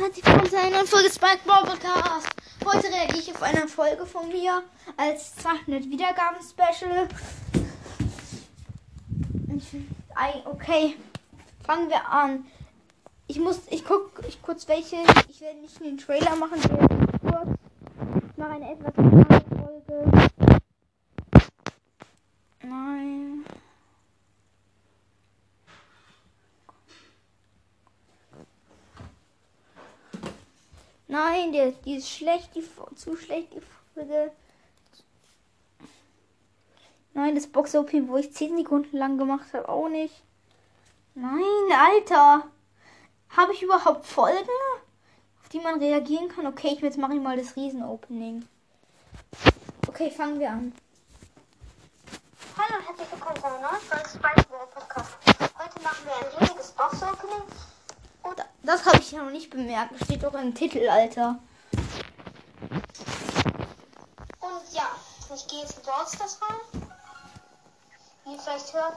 Herzlich willkommen zu einer Folge Spike Ball Podcast. Heute reagiere ich auf eine Folge von mir als 200 Wiedergaben Special. Okay, fangen wir an. Ich muss, ich guck, ich kurz welche. Ich werde nicht den Trailer machen, der ist kurz. Ich mache eine etwas längere Folge. Nein. Nein, der, die ist schlecht, die zu schlecht, die Folge. Nein, das Box OP, wo ich 10 Sekunden lang gemacht habe, auch nicht. Nein, Alter. Habe ich überhaupt Folgen, auf die man reagieren kann? Okay, ich jetzt mache ich mal das Riesen-Opening. Okay, fangen wir an. Hallo und herzlich willkommen zu einer neuen Folge Spice World Podcast. Heute machen wir ein riesiges Box-Opening. Und das habe ich ja noch nicht bemerkt. Das steht doch im Titel, Alter. Und ja, ich gehe jetzt in Brawl Stars rein. Wie ihr vielleicht hört.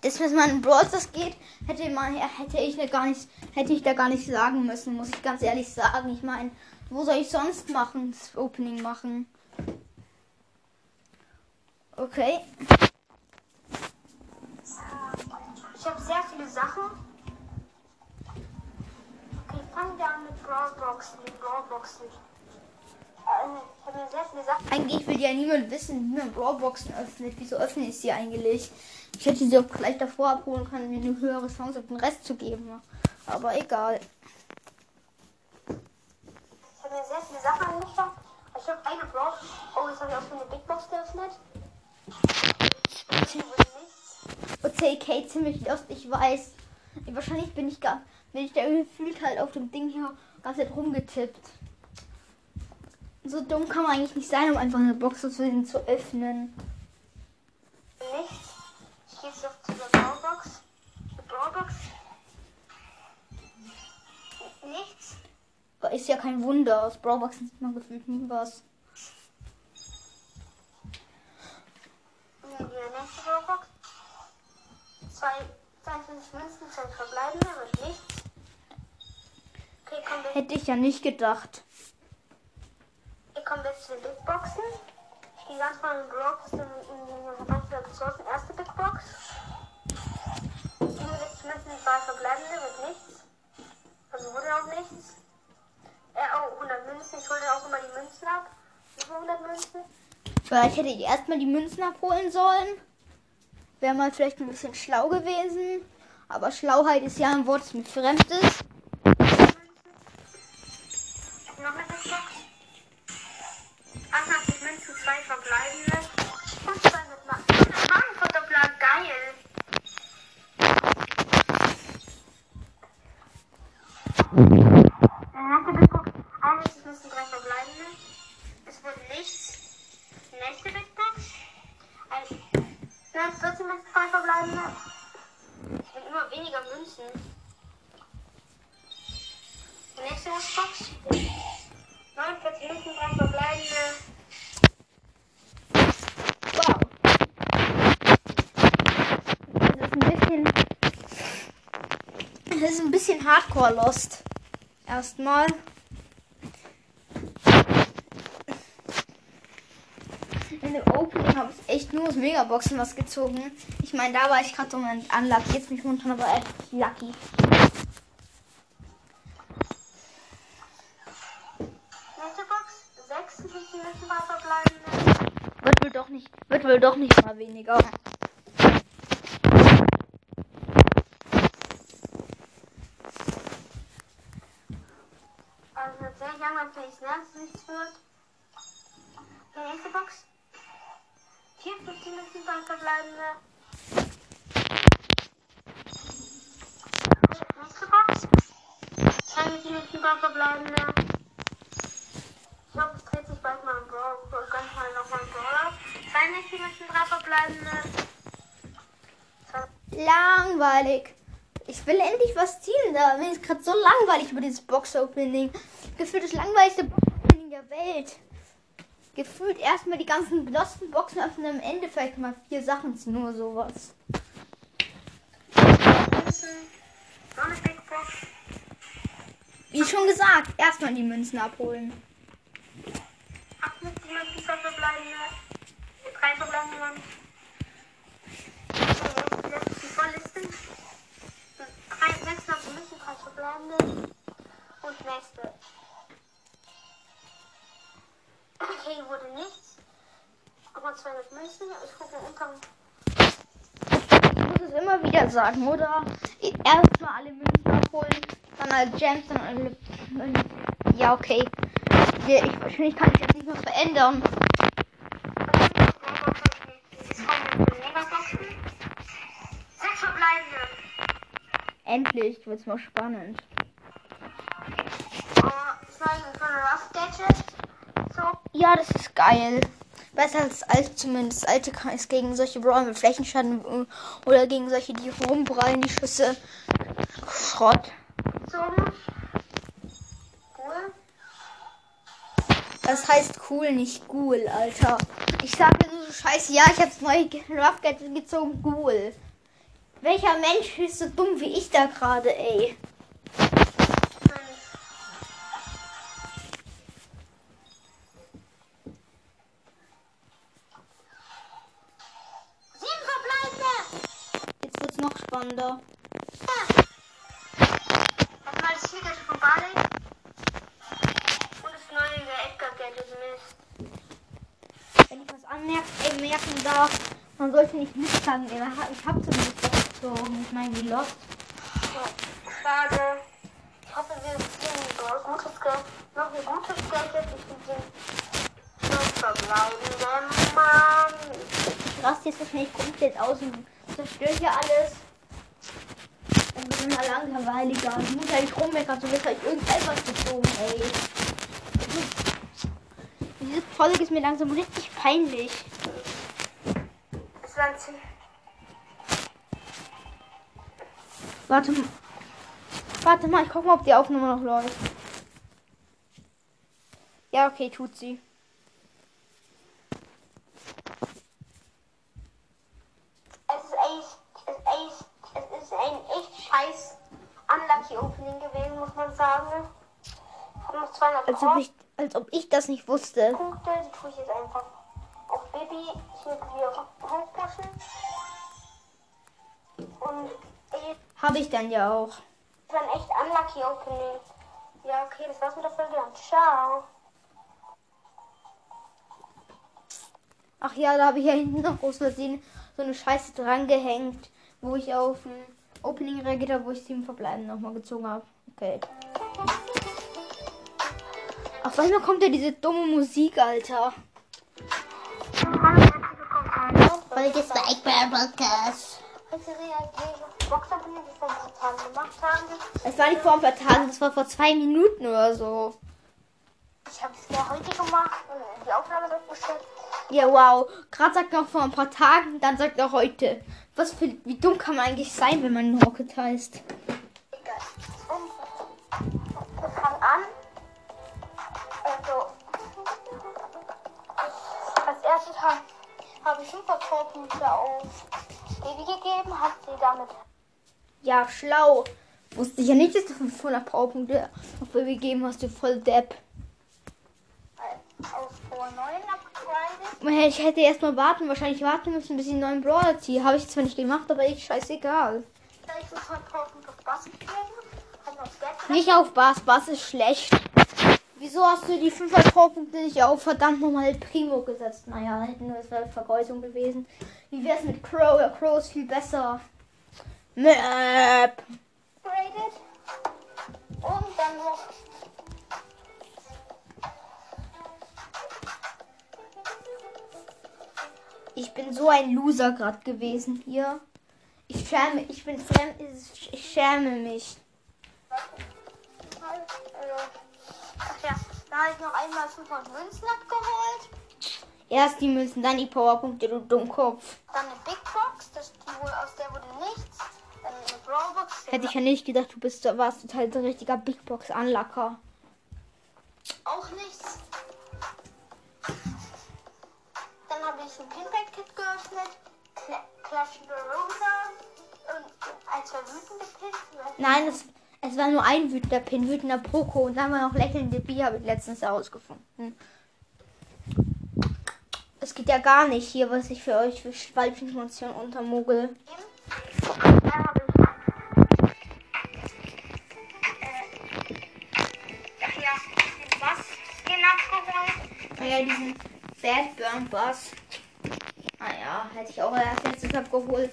Das, was man in Brawl Stars geht, hätte man hätte ich da gar nicht hätte ich da gar nicht sagen müssen, muss ich ganz ehrlich sagen. Ich meine, wo soll ich sonst machen, das Opening machen? Okay. Ich habe sehr viele Sachen. Okay, fangen wir an mit Brawlboxen. Mit Brawlboxen. Ich habe mir sehr viele Sachen. Eigentlich will ja niemand wissen, wie man Brawlboxen öffnet. Wieso öffne ich sie eigentlich? Ich hätte sie auch gleich davor abholen können, mir eine höhere Chance auf den Rest zu geben. Aber egal. Ich habe mir sehr viele Sachen angeschaut. Ich habe eine Brawl. Oh, jetzt habe ich auch so eine Big Box geöffnet. Okay, Kate ziemlich lost, ich weiß. Wahrscheinlich bin ich gar, bin ich da gefühlt halt auf dem Ding hier ganz rumgetippt. So dumm kann man eigentlich nicht sein, um einfach eine Box zu öffnen. Nichts. Ich gehe jetzt auf zu der Brawlbox. Die Brawlbox. Nichts. Ist ja kein Wunder. Aus Brawlboxen sieht man gefühlt nie was. Die nächste Brawlbox. Zwei, 52 Münzen, zwei verbleibende, aber nichts. Okay, wir, Hätte ich ja nicht gedacht. hier kommen wir jetzt zu den Big Boxen. Ich gehe ganz vorne in den in den ganz viele Ressourcen. Erste Big Box. 67 Münzen, zwei verbleibende, wird nichts. Also wurde auch nichts. Äh, oh, 100 Münzen. Ich hole auch immer die Münzen ab. Über 100 Münzen. Vielleicht hätte ich erstmal die Münzen abholen sollen. Wäre mal vielleicht ein bisschen schlau gewesen. Aber Schlauheit ist ja ein Wort, das mir fremd ist. 14 Münzen, zwei verbleibende. Es wird immer weniger Münzen. Nächste Box. 49 Münzen, drei verbleibende. Wow. Das ist ein bisschen. Das ist ein bisschen Hardcore Lost. Erstmal. In dem Opening aus Megaboxen was gezogen. Ich meine, da war ich gerade um unlucky. Jetzt bin ich momentan aber echt lucky. Nächste Box. 56 Münzen, drei verbleibende. Wird wohl doch nicht, wird wohl doch nicht mal weniger. Also sehr lange Face, ne? Dass nichts wird. Die nächste Box. 54 Münzen, drei verbleibende. Nächste Box. 2 Münzen, drei verbleibende. Ich hoffe, es dreht sich bald mal ein Brawl. Ganz mal nochmal ein Brawler. 2 Münzen, drei verbleibende. Langweilig. Ich will endlich was ziehen. Da mir ist gerade so langweilig über dieses Box-Opening. Gefühlt das langweiligste Box-Opening der Welt. Gefühlt erstmal die ganzen gelosten Boxen öffnen, am Ende vielleicht mal vier Sachen ziehen, nur sowas. Wie schon gesagt, erstmal die Münzen abholen. Acht mit die Münzen, zwei verbleibende. Drei verbleibende Ich unter. Ich muss es immer wieder sagen, oder? Erstmal alle Münzen abholen, dann alle Gems, dann alle. Ja, okay. Ja, Ich, wahrscheinlich kann ich jetzt nicht mehr verändern. Sechs verbleibende. Endlich wird's mal spannend. Oh, ist neu von Rough Gadget. So. Ja, das ist geil. Besser als alt zumindest. Alte es gegen solche Brawler mit Flächenschaden äh, oder gegen solche, die rumprallen, die Schüsse. Schrott. Das heißt cool, nicht cool, Alter. Ich sage nur so scheiße, ja, ich hab's neu Rough gezogen, cool. Welcher Mensch ist so dumm wie ich da gerade, ey? Jetzt noch spannender. Erstmal das Zielgeld von Barley. Und das neue Edgar Gadget Mist. Wenn ich was anmerken merken darf, man sollte nicht hat- Ich hab zumindest was gezogen. Ich meine, wie lost. So, schade. Ich hoffe, wir ein gutes Geld. Noch ein gutes Gadget. Ich bin den fünf verbleibende. Mann. Ich raste jetzt wahrscheinlich komplett aus und zerstöre hier alles. Und bin mal langweiliger. Ich muss ja nicht rummeckern, so wird halt irgendetwas gezogen, ey. Diese Folge ist mir langsam richtig peinlich. Es waren zehn. Warte mal. Warte mal, ich guck mal, ob die Aufnahme noch läuft. Ja, okay, tut sie. Als ob, ich, als ob ich das nicht wusste. Punkte, die tue ich jetzt einfach auf Baby hier wieder hochpushen. Und ey, Habe ich dann ja auch. das war ein echt Unlucky Opening. Ja, okay, das war's mit der Folge. Dann ciao. Ach ja, da habe ich ja hinten noch aus Versehen so eine Scheiße dran gehängt, wo ich auf ein Opening reagiert habe, wo ich sieben Verbleiben nochmal gezogen habe. Okay. Auf einmal kommt ja diese dumme Musik, Alter. Hallo, herzlich willkommen. Folge Spike Podcast. Heute reagiere ich auf wir vor Tagen gemacht haben. Es war nicht vor ein paar Tagen, das war vor zwei Minuten oder so. Ich habe es ja heute gemacht und die Aufnahme durchgestellt. Ja, wow. Gerade sagt er noch vor ein paar Tagen, dann sagt er heute. Was für, wie dumm kann man eigentlich sein, wenn man Rocket heißt? Ja, schlau. Wusste ich ja nicht, dass du 500 Powerpunkte auf Baby gegeben hast, du voll Depp. auf Power 9 upgradet. Man hätte- Ich hätte erst mal warten, wahrscheinlich warten müssen, bis ich einen neuen Brawler ziehe. Habe ich zwar nicht gemacht, aber ich scheißegal. Da ich 5 Punkte auf Bass gegeben, hat noch Gadget. Nicht auf Bass, Bass ist schlecht. Wieso hast du die 500 Powerpunkte nicht auf verdammt nochmal Primo gesetzt? Naja, hätten wir es wäre Vergeudung gewesen. Wie wär's mit Crow? Ja, Crow ist viel besser. Upgradet. Und dann noch Ich bin so ein Loser gerade gewesen hier. Ich schäme, ich bin fremd, ich schäme mich. Ach ja, da habe ich noch einmal 500 Münzen abgeholt. Erst die Münzen, dann die Powerpunkte, du Dummkopf. Dann eine Big Box, das, die wohl, aus der wurde nichts. Hätte ich ja nicht gedacht, du bist, warst total so ein richtiger Big Box Anlacker. auch nichts. Dann habe ich ein Pinback-Kit geöffnet. Cla Clash Rosa und ein, zwei wütende Pins. Nein, es, Es war nur ein wütender Pin, wütender Poco und dann war noch lächelnde B, habe ich letztens herausgefunden. Es geht ja gar nicht hier, was ich für euch für Weibcheninformationen untermogel. Da Äh, ja, den Bass-Skin abgeholt. Naja, diesen Bad Burn Bass. Naja, hätte ich auch erst letztens abgeholt.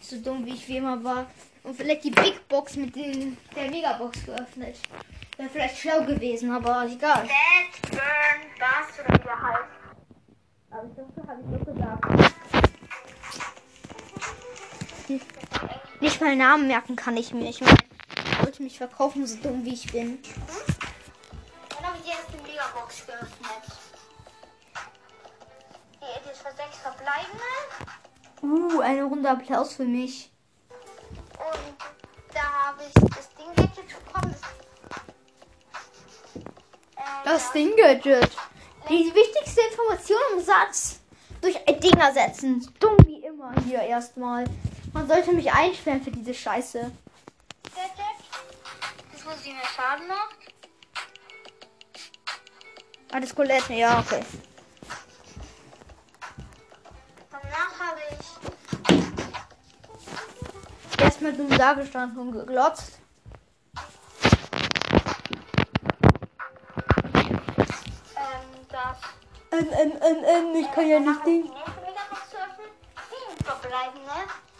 So dumm wie ich wie immer war. Und vielleicht die Big Box mit den, der Megabox geöffnet. Wäre vielleicht schlau gewesen, aber egal. Bad Burn Bass oder wie der heißt. Hab ich doch, hab ich doch gesagt. Nicht mal Namen merken kann ich mir. Ich meine, wollte mich verkaufen, so dumm wie ich bin. Dann habe ich die erste Megabox geöffnet. Die ist für sechs verbleibende. Uh, eine Runde Applaus für mich. Und da habe ich das Ding Gadget bekommen. Das, äh, Das ja. Ding Gadget. Die wichtigste Information im Satz. Durch ein Ding ersetzen. Dumm wie immer hier erstmal. Man sollte mich einsperren für diese Scheiße. Gadget. Das, wo sie mir Schaden macht. Ah, das Colette, ja, okay. Danach habe ich Erstmal dumm dagestanden und geglotzt. ähm, das. Ähm, ähm, ähm, ähm, ich kann ja Danach nicht Megabox geöffnet. Sieben verbleibende.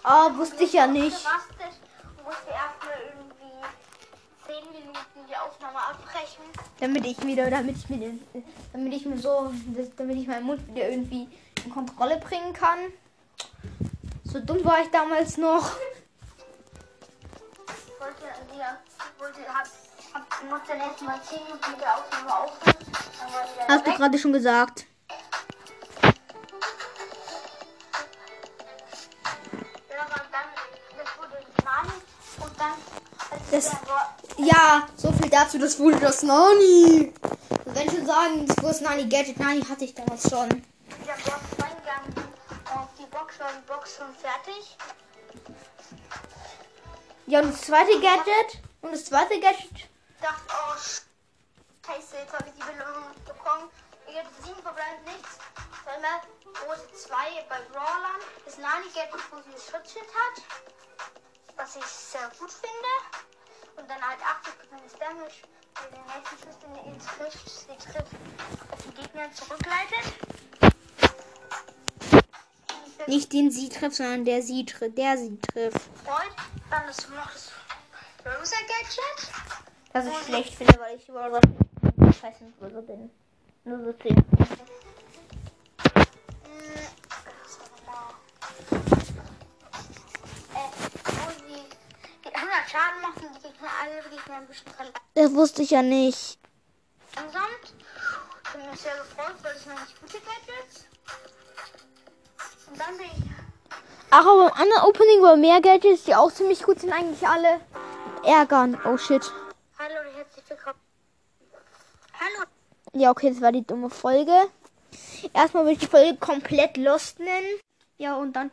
Ah, wusste ich ja nicht. Aufnahme abbrechen. Damit ich wieder, damit ich mir den, damit ich mir so, damit ich meinen Mund wieder irgendwie in Kontrolle bringen kann. So dumm war ich damals noch. Ich wollte wieder, wollte, hab, hab, musste dann erstmal 10 Minuten mit der Aufnahme aufhören. Hast du gerade schon gesagt. Ja, so viel dazu, das wurde das Nani. Wenn schon sagen, das wurde Nani Gadget, Nani hatte ich damals schon. der Box reingegangen auf die Box, war die Box schon fertig. Ja, und das zweite Gadget. Und das zweite Gadget. dachte, oh, scheiße, jetzt habe ich die Belohnung nicht bekommen. Ich hatte sieben verbleibt nichts. Zweimal große zwei bei Brawlern. Das Nani Gadget, wo sie das Schutzschild hat. Was ich sehr gut finde. Und dann halt 80 Prozent Damage. Weil der nächste Schuss, den ihr trifft, sie trifft, auf den Gegner zurückleitet. Und Nicht den sie trifft, sondern der sie trifft. Der sie trifft. freut. Dann ist noch das Rosa Gadget. Das ich schlecht finde, weil ich über was scheiße bin. Nur so 10. Hm, was war nochmal? Äh, wo sie die 100 Schaden machen, die Gegner alle Gegner ein bisschen Das wusste ich ja nicht. verlangsamt. Ich bin mir sehr gefreut, weil es noch nicht gute Gadgets. Und dann bin ich Ach, aber im anderen Opening war mehr Gadgets, die auch ziemlich gut sind, eigentlich alle. Ärgern. Oh shit. Hallo und herzlich willkommen. Hallo. Ja, okay, das war die dumme Folge. Erstmal will ich die Folge komplett Lost nennen. Ja, und dann